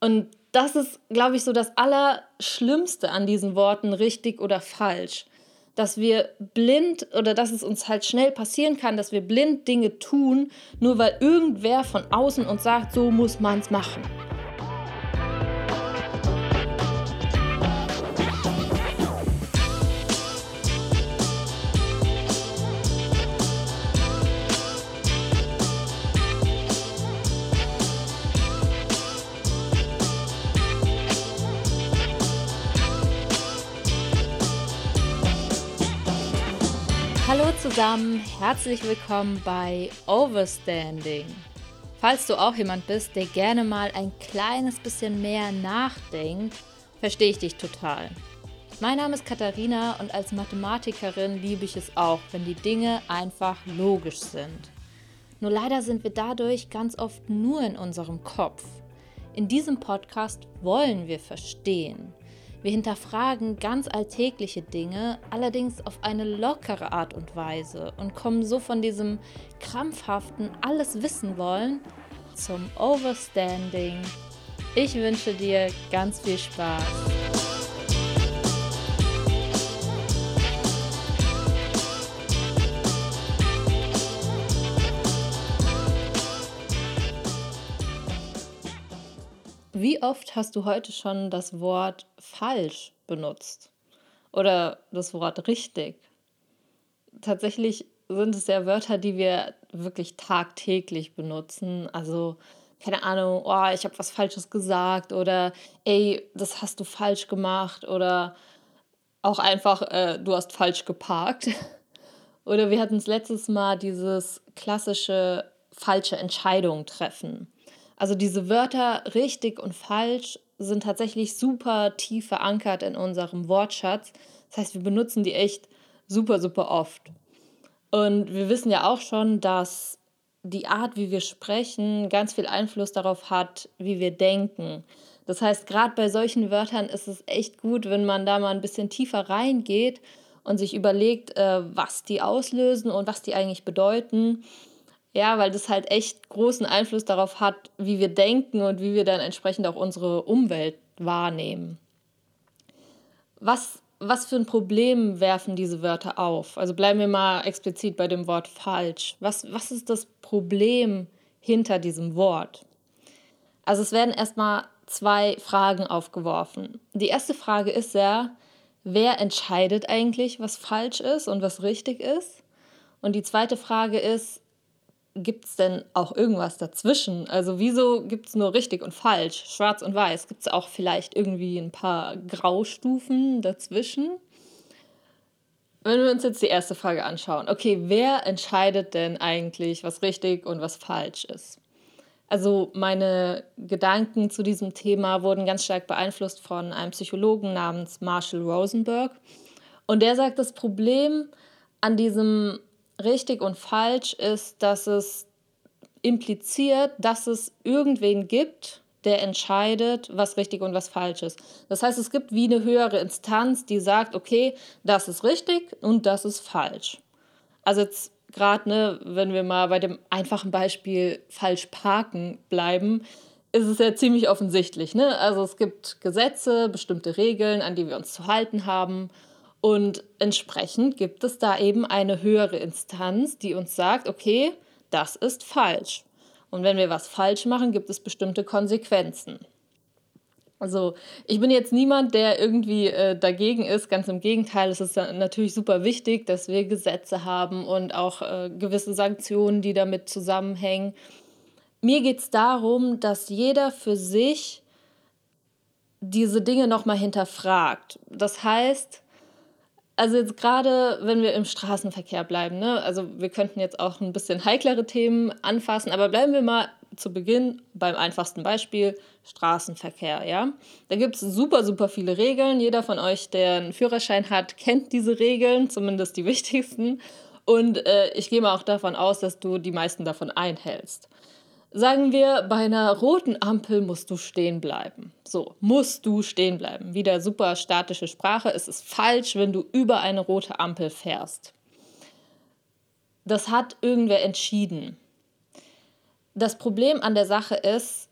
Und das ist, glaube ich, so das Allerschlimmste an diesen Worten richtig oder falsch. Dass wir blind oder dass es uns halt schnell passieren kann, dass wir blind Dinge tun, nur weil irgendwer von außen uns sagt, so muss man es machen. Zusammen, herzlich willkommen bei Overstanding. Falls du auch jemand bist, der gerne mal ein kleines bisschen mehr nachdenkt, verstehe ich dich total. Mein Name ist Katharina und als Mathematikerin liebe ich es auch, wenn die Dinge einfach logisch sind. Nur leider sind wir dadurch ganz oft nur in unserem Kopf. In diesem Podcast wollen wir verstehen. Wir hinterfragen ganz alltägliche Dinge, allerdings auf eine lockere Art und Weise und kommen so von diesem krampfhaften alles wissen wollen zum Overstanding. Ich wünsche dir ganz viel Spaß. Wie oft hast du heute schon das Wort falsch benutzt? Oder das Wort richtig? Tatsächlich sind es ja Wörter, die wir wirklich tagtäglich benutzen. Also, keine Ahnung, oh, ich habe was Falsches gesagt oder ey, das hast du falsch gemacht oder auch einfach, äh, du hast falsch geparkt. oder wir hatten es letztes Mal dieses klassische falsche Entscheidung treffen. Also diese Wörter richtig und falsch sind tatsächlich super tief verankert in unserem Wortschatz. Das heißt, wir benutzen die echt super, super oft. Und wir wissen ja auch schon, dass die Art, wie wir sprechen, ganz viel Einfluss darauf hat, wie wir denken. Das heißt, gerade bei solchen Wörtern ist es echt gut, wenn man da mal ein bisschen tiefer reingeht und sich überlegt, äh, was die auslösen und was die eigentlich bedeuten ja, weil das halt echt großen Einfluss darauf hat, wie wir denken und wie wir dann entsprechend auch unsere Umwelt wahrnehmen. Was, was für ein Problem werfen diese Wörter auf? Also bleiben wir mal explizit bei dem Wort falsch. Was, was ist das Problem hinter diesem Wort? Also es werden erstmal zwei Fragen aufgeworfen. Die erste Frage ist ja, wer entscheidet eigentlich, was falsch ist und was richtig ist? Und die zweite Frage ist, gibt es denn auch irgendwas dazwischen? Also wieso gibt es nur richtig und falsch, schwarz und weiß? Gibt es auch vielleicht irgendwie ein paar Graustufen dazwischen? Wenn wir uns jetzt die erste Frage anschauen, okay, wer entscheidet denn eigentlich, was richtig und was falsch ist? Also meine Gedanken zu diesem Thema wurden ganz stark beeinflusst von einem Psychologen namens Marshall Rosenberg. Und der sagt, das Problem an diesem richtig und falsch ist, dass es impliziert, dass es irgendwen gibt, der entscheidet, was richtig und was falsch ist. Das heißt, es gibt wie eine höhere Instanz, die sagt, okay, das ist richtig und das ist falsch. Also jetzt gerade, ne, wenn wir mal bei dem einfachen Beispiel falsch parken bleiben, ist es ja ziemlich offensichtlich. Ne? Also es gibt Gesetze, bestimmte Regeln, an die wir uns zu halten haben. Und entsprechend gibt es da eben eine höhere Instanz, die uns sagt, okay, das ist falsch. Und wenn wir was falsch machen, gibt es bestimmte Konsequenzen. Also ich bin jetzt niemand, der irgendwie äh, dagegen ist. Ganz im Gegenteil, es ist natürlich super wichtig, dass wir Gesetze haben und auch äh, gewisse Sanktionen, die damit zusammenhängen. Mir geht es darum, dass jeder für sich diese Dinge nochmal hinterfragt. Das heißt, also jetzt gerade, wenn wir im Straßenverkehr bleiben, ne? also wir könnten jetzt auch ein bisschen heiklere Themen anfassen, aber bleiben wir mal zu Beginn beim einfachsten Beispiel Straßenverkehr. Ja? Da gibt es super, super viele Regeln. Jeder von euch, der einen Führerschein hat, kennt diese Regeln, zumindest die wichtigsten. Und äh, ich gehe mal auch davon aus, dass du die meisten davon einhältst. Sagen wir, bei einer roten Ampel musst du stehen bleiben. So, musst du stehen bleiben. Wieder super statische Sprache. Es ist falsch, wenn du über eine rote Ampel fährst. Das hat irgendwer entschieden. Das Problem an der Sache ist,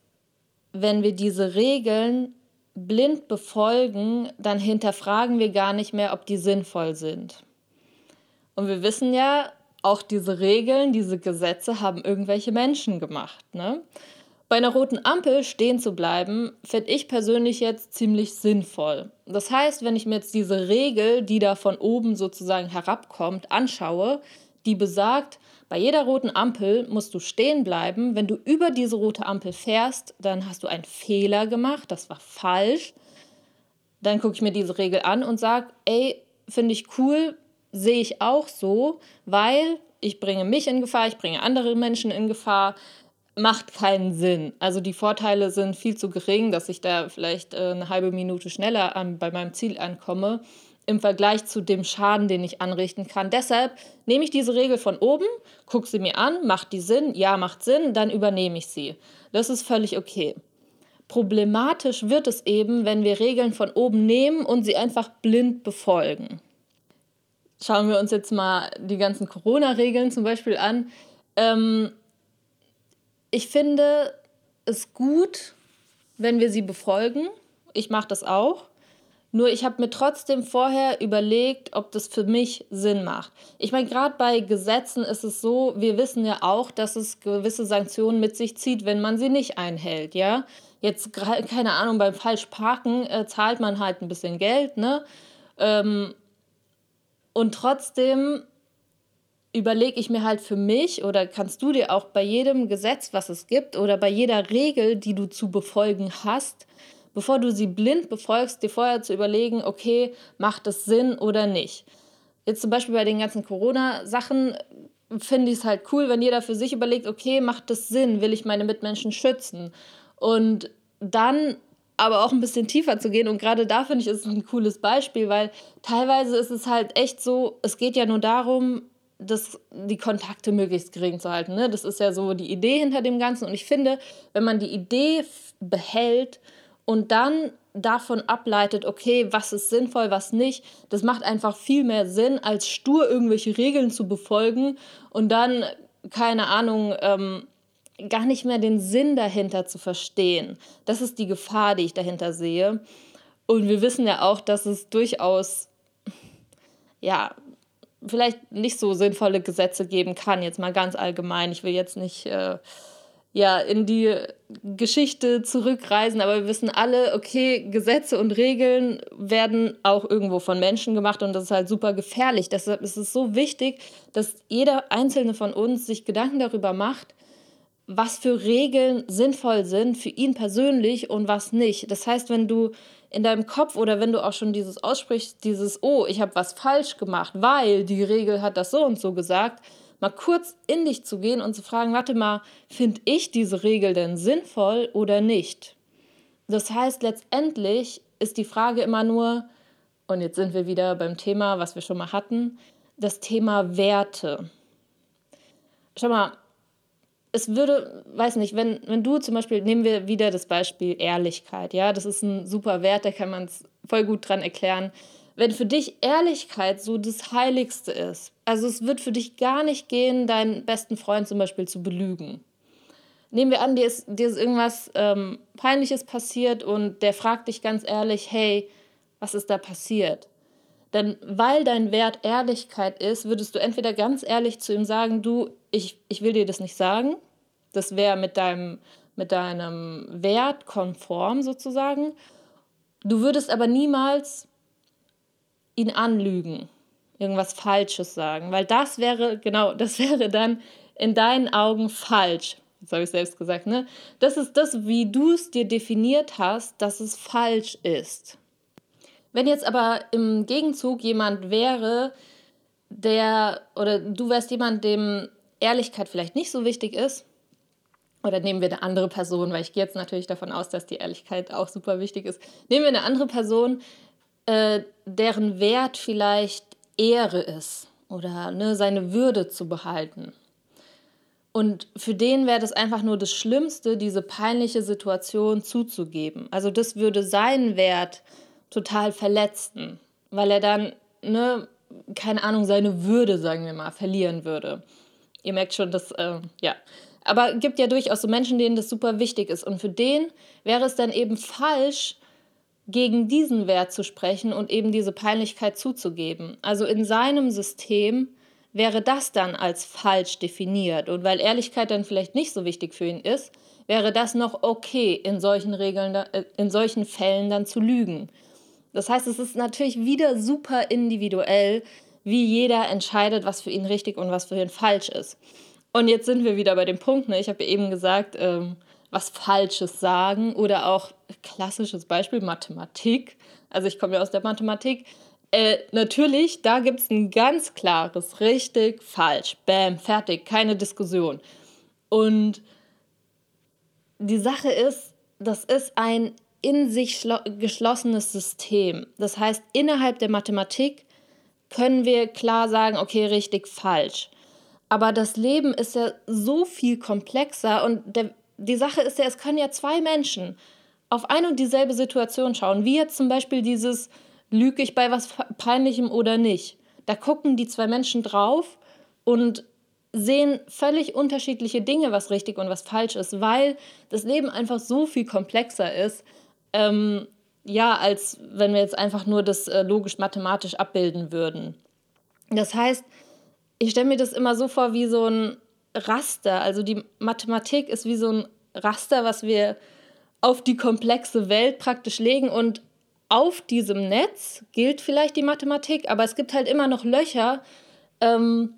wenn wir diese Regeln blind befolgen, dann hinterfragen wir gar nicht mehr, ob die sinnvoll sind. Und wir wissen ja, auch diese Regeln, diese Gesetze haben irgendwelche Menschen gemacht. Ne? Bei einer roten Ampel stehen zu bleiben, finde ich persönlich jetzt ziemlich sinnvoll. Das heißt, wenn ich mir jetzt diese Regel, die da von oben sozusagen herabkommt, anschaue, die besagt, bei jeder roten Ampel musst du stehen bleiben. Wenn du über diese rote Ampel fährst, dann hast du einen Fehler gemacht, das war falsch. Dann gucke ich mir diese Regel an und sage, ey, finde ich cool, sehe ich auch so, weil ich bringe mich in Gefahr, ich bringe andere Menschen in Gefahr, macht keinen Sinn. Also die Vorteile sind viel zu gering, dass ich da vielleicht äh, eine halbe Minute schneller an, bei meinem Ziel ankomme im Vergleich zu dem Schaden, den ich anrichten kann. Deshalb nehme ich diese Regel von oben, gucke sie mir an, macht die Sinn? Ja, macht Sinn, dann übernehme ich sie. Das ist völlig okay. Problematisch wird es eben, wenn wir Regeln von oben nehmen und sie einfach blind befolgen schauen wir uns jetzt mal die ganzen Corona-Regeln zum Beispiel an. Ähm, ich finde es gut, wenn wir sie befolgen. Ich mache das auch. Nur ich habe mir trotzdem vorher überlegt, ob das für mich Sinn macht. Ich meine, gerade bei Gesetzen ist es so, wir wissen ja auch, dass es gewisse Sanktionen mit sich zieht, wenn man sie nicht einhält, ja. Jetzt, keine Ahnung, beim Falschparken äh, zahlt man halt ein bisschen Geld, ne? Ähm, und trotzdem überlege ich mir halt für mich oder kannst du dir auch bei jedem Gesetz, was es gibt oder bei jeder Regel, die du zu befolgen hast, bevor du sie blind befolgst, dir vorher zu überlegen, okay, macht es Sinn oder nicht. Jetzt zum Beispiel bei den ganzen Corona-Sachen finde ich es halt cool, wenn jeder für sich überlegt, okay, macht es Sinn, will ich meine Mitmenschen schützen? Und dann aber auch ein bisschen tiefer zu gehen. Und gerade da finde ich, ist es ein cooles Beispiel, weil teilweise ist es halt echt so, es geht ja nur darum, das, die Kontakte möglichst gering zu halten. Ne? Das ist ja so die Idee hinter dem Ganzen. Und ich finde, wenn man die Idee behält und dann davon ableitet, okay, was ist sinnvoll, was nicht, das macht einfach viel mehr Sinn, als stur irgendwelche Regeln zu befolgen und dann, keine Ahnung, ähm, gar nicht mehr den Sinn dahinter zu verstehen. Das ist die Gefahr, die ich dahinter sehe. Und wir wissen ja auch, dass es durchaus, ja, vielleicht nicht so sinnvolle Gesetze geben kann, jetzt mal ganz allgemein. Ich will jetzt nicht äh, ja, in die Geschichte zurückreisen, aber wir wissen alle, okay, Gesetze und Regeln werden auch irgendwo von Menschen gemacht und das ist halt super gefährlich. Deshalb ist es so wichtig, dass jeder einzelne von uns sich Gedanken darüber macht, was für Regeln sinnvoll sind für ihn persönlich und was nicht. Das heißt, wenn du in deinem Kopf oder wenn du auch schon dieses aussprichst, dieses, oh, ich habe was falsch gemacht, weil die Regel hat das so und so gesagt, mal kurz in dich zu gehen und zu fragen, warte mal, finde ich diese Regel denn sinnvoll oder nicht? Das heißt, letztendlich ist die Frage immer nur, und jetzt sind wir wieder beim Thema, was wir schon mal hatten, das Thema Werte. Schau mal, es würde, weiß nicht, wenn, wenn du zum Beispiel, nehmen wir wieder das Beispiel Ehrlichkeit, ja, das ist ein super Wert, da kann man es voll gut dran erklären. Wenn für dich Ehrlichkeit so das Heiligste ist, also es wird für dich gar nicht gehen, deinen besten Freund zum Beispiel zu belügen. Nehmen wir an, dir ist, dir ist irgendwas ähm, Peinliches passiert und der fragt dich ganz ehrlich, hey, was ist da passiert? Denn weil dein Wert Ehrlichkeit ist, würdest du entweder ganz ehrlich zu ihm sagen, du, ich, ich will dir das nicht sagen. Das wäre mit deinem, mit deinem Wert konform sozusagen. Du würdest aber niemals ihn anlügen, irgendwas Falsches sagen, weil das wäre, genau, das wäre dann in deinen Augen falsch. Das habe ich selbst gesagt, ne? Das ist das, wie du es dir definiert hast, dass es falsch ist. Wenn jetzt aber im Gegenzug jemand wäre, der, oder du wärst jemand, dem Ehrlichkeit vielleicht nicht so wichtig ist, oder nehmen wir eine andere Person, weil ich gehe jetzt natürlich davon aus, dass die Ehrlichkeit auch super wichtig ist. Nehmen wir eine andere Person, äh, deren Wert vielleicht Ehre ist oder ne, seine Würde zu behalten. Und für den wäre das einfach nur das Schlimmste, diese peinliche Situation zuzugeben. Also das würde seinen Wert total verletzen, weil er dann, ne, keine Ahnung, seine Würde, sagen wir mal, verlieren würde. Ihr merkt schon, dass, äh, ja. Aber gibt ja durchaus so Menschen, denen das super wichtig ist. Und für den wäre es dann eben falsch, gegen diesen Wert zu sprechen und eben diese Peinlichkeit zuzugeben. Also in seinem System wäre das dann als falsch definiert. Und weil Ehrlichkeit dann vielleicht nicht so wichtig für ihn ist, wäre das noch okay, in solchen Regeln, äh, in solchen Fällen dann zu lügen. Das heißt, es ist natürlich wieder super individuell, wie jeder entscheidet, was für ihn richtig und was für ihn falsch ist. Und jetzt sind wir wieder bei dem Punkt, ne? ich habe eben gesagt, ähm, was Falsches sagen oder auch klassisches Beispiel Mathematik. Also ich komme ja aus der Mathematik. Äh, natürlich, da gibt es ein ganz klares richtig, falsch, bam, fertig, keine Diskussion. Und die Sache ist, das ist ein in sich geschlossenes System. Das heißt, innerhalb der Mathematik können wir klar sagen, okay, richtig, falsch. Aber das Leben ist ja so viel komplexer und der, die Sache ist ja, es können ja zwei Menschen auf eine und dieselbe Situation schauen, wie jetzt zum Beispiel dieses, lüge ich bei was Peinlichem oder nicht. Da gucken die zwei Menschen drauf und sehen völlig unterschiedliche Dinge, was richtig und was falsch ist, weil das Leben einfach so viel komplexer ist, ähm, ja, als wenn wir jetzt einfach nur das äh, logisch-mathematisch abbilden würden. Das heißt, ich stelle mir das immer so vor wie so ein Raster. Also die Mathematik ist wie so ein Raster, was wir auf die komplexe Welt praktisch legen und auf diesem Netz gilt vielleicht die Mathematik, aber es gibt halt immer noch Löcher, ähm,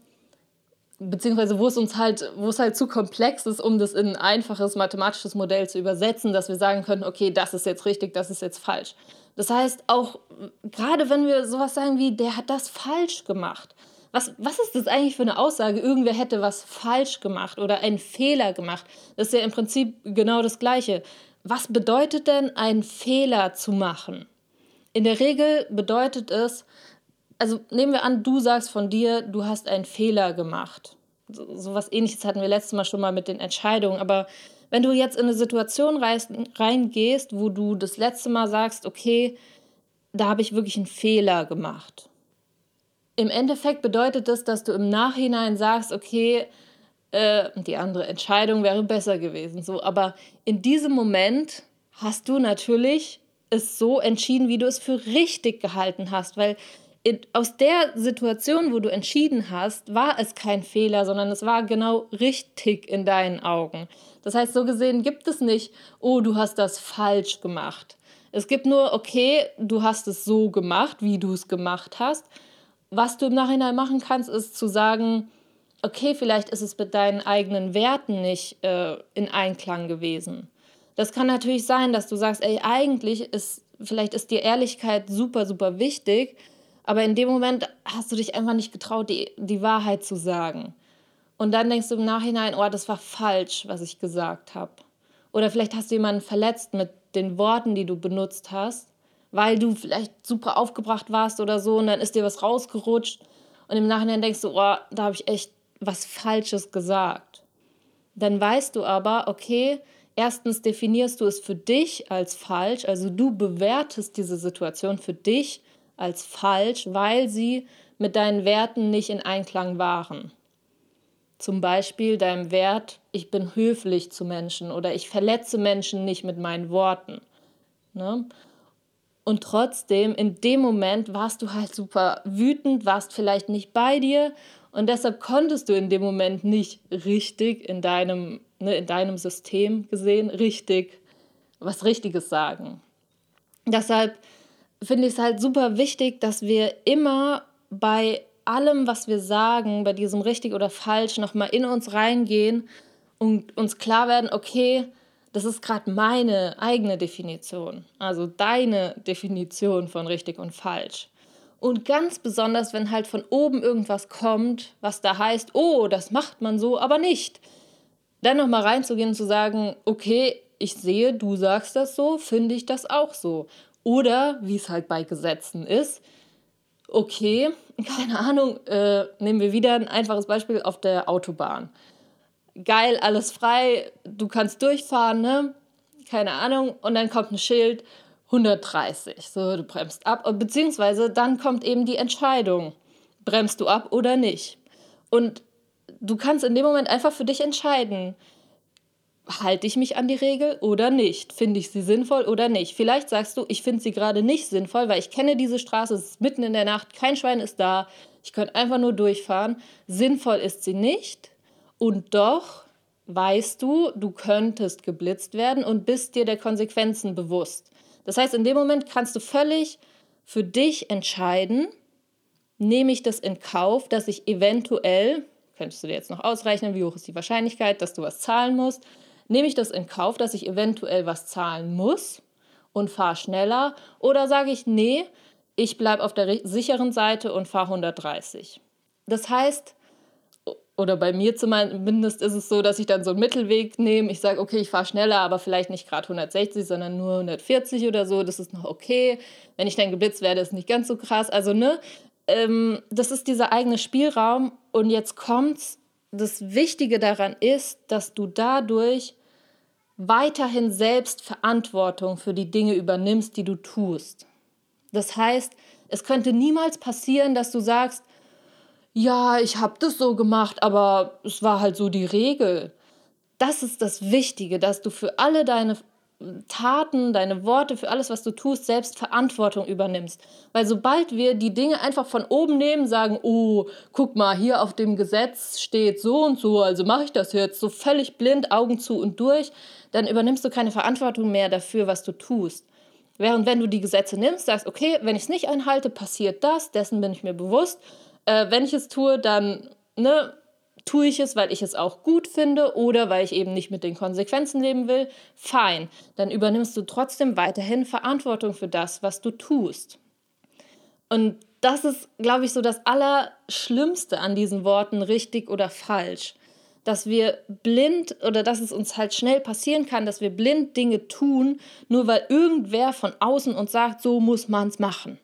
beziehungsweise wo es uns halt, wo es halt zu komplex ist, um das in ein einfaches mathematisches Modell zu übersetzen, dass wir sagen können, okay, das ist jetzt richtig, das ist jetzt falsch. Das heißt, auch gerade wenn wir sowas sagen wie, der hat das falsch gemacht. Was, was ist das eigentlich für eine Aussage? Irgendwer hätte was falsch gemacht oder einen Fehler gemacht. Das ist ja im Prinzip genau das Gleiche. Was bedeutet denn, einen Fehler zu machen? In der Regel bedeutet es, also nehmen wir an, du sagst von dir, du hast einen Fehler gemacht. So, so was ähnliches hatten wir letztes Mal schon mal mit den Entscheidungen. Aber wenn du jetzt in eine Situation reingehst, wo du das letzte Mal sagst, okay, da habe ich wirklich einen Fehler gemacht. Im Endeffekt bedeutet das, dass du im Nachhinein sagst, okay, äh, die andere Entscheidung wäre besser gewesen. So, aber in diesem Moment hast du natürlich es so entschieden, wie du es für richtig gehalten hast, weil aus der Situation, wo du entschieden hast, war es kein Fehler, sondern es war genau richtig in deinen Augen. Das heißt, so gesehen gibt es nicht, oh, du hast das falsch gemacht. Es gibt nur, okay, du hast es so gemacht, wie du es gemacht hast. Was du im Nachhinein machen kannst, ist zu sagen, okay, vielleicht ist es mit deinen eigenen Werten nicht äh, in Einklang gewesen. Das kann natürlich sein, dass du sagst, ey, eigentlich ist, vielleicht ist dir Ehrlichkeit super, super wichtig, aber in dem Moment hast du dich einfach nicht getraut, die, die Wahrheit zu sagen. Und dann denkst du im Nachhinein, oh, das war falsch, was ich gesagt habe. Oder vielleicht hast du jemanden verletzt mit den Worten, die du benutzt hast, weil du vielleicht super aufgebracht warst oder so und dann ist dir was rausgerutscht und im Nachhinein denkst du, oh, da habe ich echt was Falsches gesagt. Dann weißt du aber, okay, erstens definierst du es für dich als falsch, also du bewertest diese Situation für dich als falsch, weil sie mit deinen Werten nicht in Einklang waren. Zum Beispiel deinem Wert, ich bin höflich zu Menschen oder ich verletze Menschen nicht mit meinen Worten. Ne? Und trotzdem, in dem Moment warst du halt super wütend, warst vielleicht nicht bei dir und deshalb konntest du in dem Moment nicht richtig in deinem, ne, in deinem System gesehen, richtig was Richtiges sagen. Deshalb finde ich es halt super wichtig, dass wir immer bei allem, was wir sagen, bei diesem richtig oder falsch, nochmal in uns reingehen und uns klar werden, okay, das ist gerade meine eigene Definition, also deine Definition von richtig und falsch. Und ganz besonders, wenn halt von oben irgendwas kommt, was da heißt, oh, das macht man so, aber nicht. Dann nochmal reinzugehen und zu sagen, okay, ich sehe, du sagst das so, finde ich das auch so. Oder, wie es halt bei Gesetzen ist, okay, keine Ahnung, äh, nehmen wir wieder ein einfaches Beispiel auf der Autobahn. Geil, alles frei, du kannst durchfahren, ne? Keine Ahnung. Und dann kommt ein Schild 130. So, du bremst ab. Beziehungsweise dann kommt eben die Entscheidung. Bremst du ab oder nicht? Und du kannst in dem Moment einfach für dich entscheiden. Halte ich mich an die Regel oder nicht? Finde ich sie sinnvoll oder nicht? Vielleicht sagst du, ich finde sie gerade nicht sinnvoll, weil ich kenne diese Straße, es ist mitten in der Nacht, kein Schwein ist da, ich könnte einfach nur durchfahren. Sinnvoll ist sie nicht und doch weißt du, du könntest geblitzt werden und bist dir der Konsequenzen bewusst. Das heißt, in dem Moment kannst du völlig für dich entscheiden, nehme ich das in Kauf, dass ich eventuell, könntest du dir jetzt noch ausrechnen, wie hoch ist die Wahrscheinlichkeit, dass du was zahlen musst, nehme ich das in Kauf, dass ich eventuell was zahlen muss und fahre schneller oder sage ich, nee, ich bleibe auf der sicheren Seite und fahre 130. Das heißt, oder bei mir zumindest ist es so, dass ich dann so einen Mittelweg nehme. Ich sage, okay, ich fahre schneller, aber vielleicht nicht gerade 160, sondern nur 140 oder so. Das ist noch okay. Wenn ich dann geblitzt werde, ist nicht ganz so krass. Also, ne, ähm, das ist dieser eigene Spielraum. Und jetzt kommt's. Das Wichtige daran ist, dass du dadurch weiterhin selbst Verantwortung für die Dinge übernimmst, die du tust. Das heißt, es könnte niemals passieren, dass du sagst, ja, ich habe das so gemacht, aber es war halt so die Regel. Das ist das Wichtige, dass du für alle deine Taten, deine Worte, für alles, was du tust, selbst Verantwortung übernimmst. Weil sobald wir die Dinge einfach von oben nehmen, sagen, oh, guck mal, hier auf dem Gesetz steht so und so, also mache ich das jetzt so völlig blind, Augen zu und durch, dann übernimmst du keine Verantwortung mehr dafür, was du tust. Während wenn du die Gesetze nimmst, sagst, okay, wenn ich es nicht einhalte, passiert das, dessen bin ich mir bewusst äh, wenn ich es tue, dann ne, tue ich es, weil ich es auch gut finde oder weil ich eben nicht mit den Konsequenzen leben will. Fein, dann übernimmst du trotzdem weiterhin Verantwortung für das, was du tust. Und das ist, glaube ich, so das Allerschlimmste an diesen Worten richtig oder falsch. Dass wir blind oder dass es uns halt schnell passieren kann, dass wir blind Dinge tun, nur weil irgendwer von außen uns sagt, so muss man es machen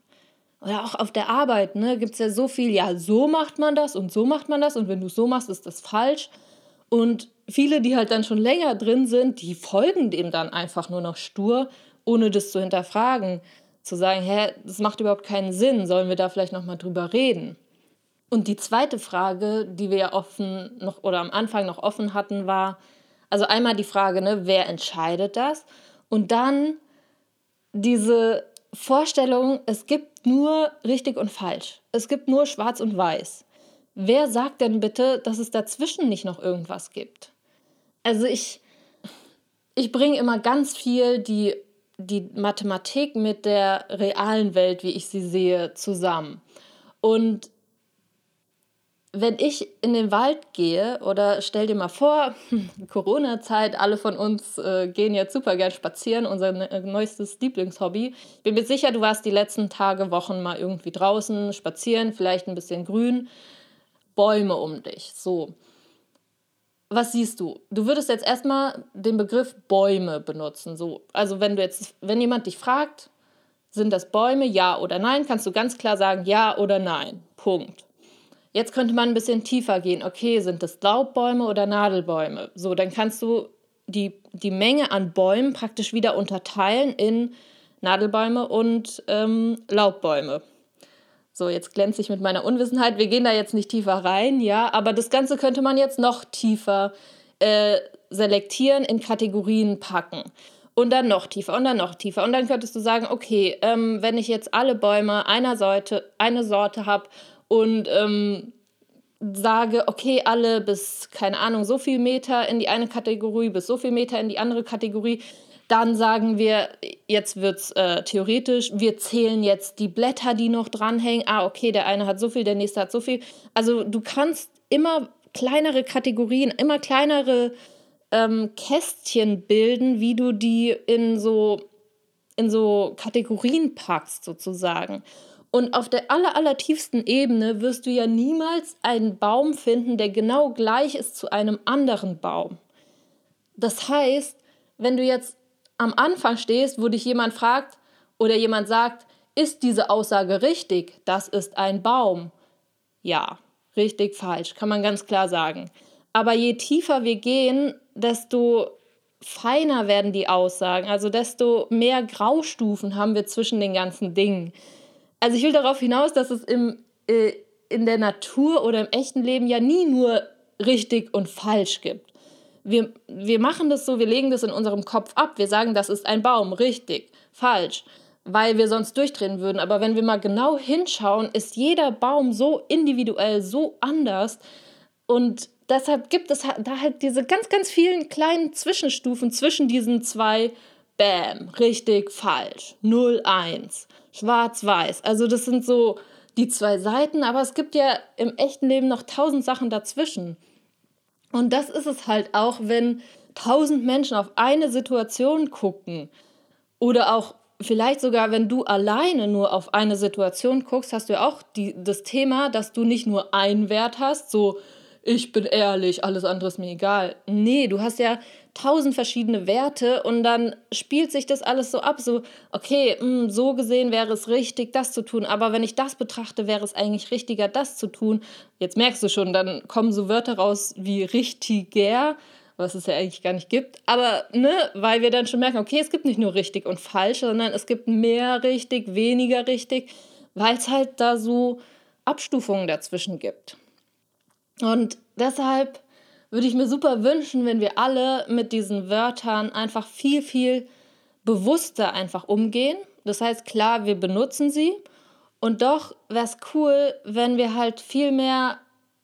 oder auch auf der Arbeit, ne, gibt es ja so viel, ja, so macht man das und so macht man das und wenn du so machst, ist das falsch. Und viele, die halt dann schon länger drin sind, die folgen dem dann einfach nur noch stur, ohne das zu hinterfragen. Zu sagen, hä, das macht überhaupt keinen Sinn, sollen wir da vielleicht nochmal drüber reden? Und die zweite Frage, die wir ja offen noch oder am Anfang noch offen hatten, war, also einmal die Frage, ne, wer entscheidet das? Und dann diese Vorstellung, es gibt nur richtig und falsch. Es gibt nur schwarz und weiß. Wer sagt denn bitte, dass es dazwischen nicht noch irgendwas gibt? Also ich, ich bringe immer ganz viel die, die Mathematik mit der realen Welt, wie ich sie sehe, zusammen. Und wenn ich in den Wald gehe oder stell dir mal vor, Corona-Zeit, alle von uns äh, gehen jetzt super gern spazieren, unser ne, neuestes Lieblingshobby. Ich bin mir sicher, du warst die letzten Tage, Wochen mal irgendwie draußen spazieren, vielleicht ein bisschen grün, Bäume um dich. So. Was siehst du? Du würdest jetzt erstmal den Begriff Bäume benutzen. So. Also wenn du jetzt, wenn jemand dich fragt, sind das Bäume, ja oder nein, kannst du ganz klar sagen, ja oder nein. Punkt. Jetzt könnte man ein bisschen tiefer gehen. Okay, sind das Laubbäume oder Nadelbäume? So, dann kannst du die, die Menge an Bäumen praktisch wieder unterteilen in Nadelbäume und ähm, Laubbäume. So, jetzt glänze ich mit meiner Unwissenheit. Wir gehen da jetzt nicht tiefer rein, ja, aber das Ganze könnte man jetzt noch tiefer äh, selektieren, in Kategorien packen. Und dann noch tiefer und dann noch tiefer. Und dann könntest du sagen, okay, ähm, wenn ich jetzt alle Bäume einer Sorte, eine Sorte habe und ähm, sage, okay, alle bis, keine Ahnung, so viel Meter in die eine Kategorie, bis so viel Meter in die andere Kategorie, dann sagen wir, jetzt wird es äh, theoretisch, wir zählen jetzt die Blätter, die noch dranhängen. Ah, okay, der eine hat so viel, der nächste hat so viel. Also du kannst immer kleinere Kategorien, immer kleinere ähm, Kästchen bilden, wie du die in so, in so Kategorien packst, sozusagen. Und auf der aller, aller tiefsten Ebene wirst du ja niemals einen Baum finden, der genau gleich ist zu einem anderen Baum. Das heißt, wenn du jetzt am Anfang stehst, wo dich jemand fragt oder jemand sagt, ist diese Aussage richtig? Das ist ein Baum. Ja, richtig, falsch, kann man ganz klar sagen. Aber je tiefer wir gehen, desto feiner werden die Aussagen, also desto mehr Graustufen haben wir zwischen den ganzen Dingen. Also ich will darauf hinaus, dass es im, äh, in der Natur oder im echten Leben ja nie nur richtig und falsch gibt. wir, wir machen das so, wir legen das in unserem Kopf ab. Wir sagen, das ist ein Baum, richtig, falsch, weil wir sonst durchdrehen würden. Aber wenn wir mal genau hinschauen, ist jeder Baum so individuell, so anders. Und deshalb gibt es da halt diese ganz, ganz vielen kleinen Zwischenstufen zwischen diesen zwei Bam, richtig, falsch, 0, 1, schwarz, weiß. Also das sind so die zwei Seiten, aber es gibt ja im echten Leben noch tausend Sachen dazwischen. Und das ist es halt auch, wenn tausend Menschen auf eine Situation gucken oder auch vielleicht sogar, wenn du alleine nur auf eine Situation guckst, hast du ja auch die, das Thema, dass du nicht nur einen Wert hast, so ich bin ehrlich, alles andere ist mir egal. Nee, du hast ja tausend verschiedene Werte und dann spielt sich das alles so ab, so, okay, mh, hm, so gesehen wäre es richtig, das zu tun, aber wenn ich das betrachte, wäre es eigentlich richtiger, das zu tun. Jetzt merkst du schon, dann kommen so Wörter raus wie richtiger, was es ja eigentlich gar nicht gibt, aber ne, weil wir dann schon merken, okay, es gibt nicht nur richtig und falsch, sondern es gibt mehr richtig, weniger richtig, weil es halt da so Abstufungen dazwischen gibt. Und deshalb würde ich mir super wünschen, wenn wir alle mit diesen Wörtern einfach viel, viel bewusster einfach umgehen. Das heißt, klar, wir benutzen sie. Und doch wäre es cool, wenn wir halt viel mehr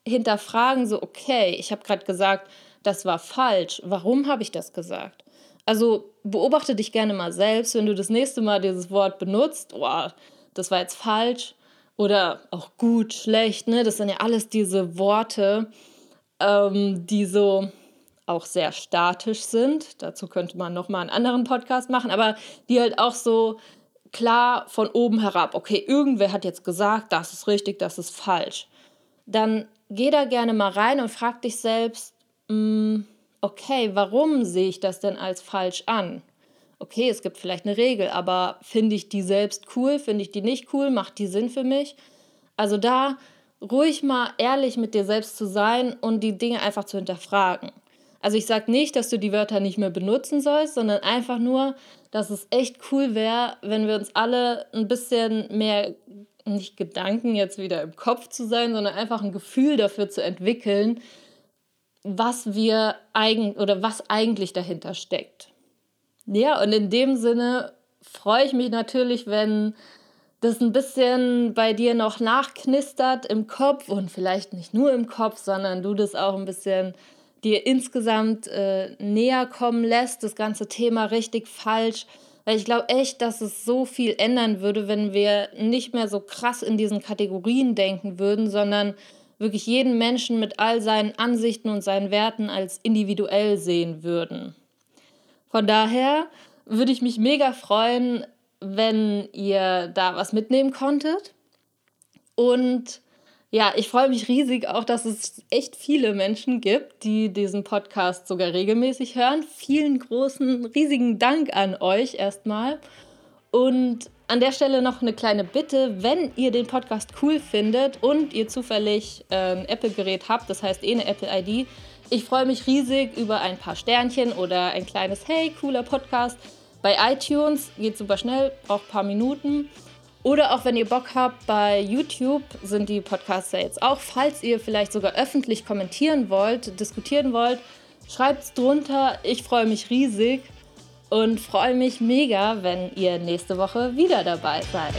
hinterfragen, so, okay, ich habe gerade gesagt, das war falsch. Warum habe ich das gesagt? Also beobachte dich gerne mal selbst, wenn du das nächste Mal dieses Wort benutzt, oh, das war jetzt falsch oder auch gut, schlecht, ne? Das sind ja alles diese Worte, ähm, die so auch sehr statisch sind. Dazu könnte man nochmal einen anderen Podcast machen, aber die halt auch so klar von oben herab, okay, irgendwer hat jetzt gesagt, das ist richtig, das ist falsch. Dann geh da gerne mal rein und frag dich selbst, mh, hm, okay, warum sehe ich das denn als falsch an? Okay, es gibt vielleicht eine Regel, aber finde ich die selbst cool, finde ich die nicht cool, macht die Sinn für mich? Also da ruhig mal ehrlich mit dir selbst zu sein und die Dinge einfach zu hinterfragen. Also ich sage nicht, dass du die Wörter nicht mehr benutzen sollst, sondern einfach nur, dass es echt cool wäre, wenn wir uns alle ein bisschen mehr, nicht Gedanken jetzt wieder im Kopf zu sein, sondern einfach ein Gefühl dafür zu entwickeln, was wir eigen oder was eigentlich dahinter steckt. Ja, und in dem Sinne freue ich mich natürlich, wenn das ein bisschen bei dir noch nachknistert im Kopf und vielleicht nicht nur im Kopf, sondern du das auch ein bisschen dir insgesamt äh, näher kommen lässt, das ganze Thema richtig falsch. Weil ich glaube echt, dass es so viel ändern würde, wenn wir nicht mehr so krass in diesen Kategorien denken würden, sondern wirklich jeden Menschen mit all seinen Ansichten und seinen Werten als individuell sehen würden. Von daher würde ich mich mega freuen, wenn ihr da was mitnehmen konntet. Und ja, ich freue mich riesig auch, dass es echt viele Menschen gibt, die diesen Podcast sogar regelmäßig hören. Vielen großen, riesigen Dank an euch erstmal. Und an der Stelle noch eine kleine Bitte, wenn ihr den Podcast cool findet und ihr zufällig ein Apple-Gerät habt, das heißt eh eine Apple-ID, ich freue mich riesig über ein paar Sternchen oder ein kleines Hey, cooler Podcast bei iTunes geht super schnell, braucht ein paar Minuten. Oder auch wenn ihr Bock habt, bei YouTube sind die Podcasts ja jetzt auch. Falls ihr vielleicht sogar öffentlich kommentieren wollt, diskutieren wollt, schreibt es drunter. Ich freue mich riesig und freue mich mega, wenn ihr nächste Woche wieder dabei seid.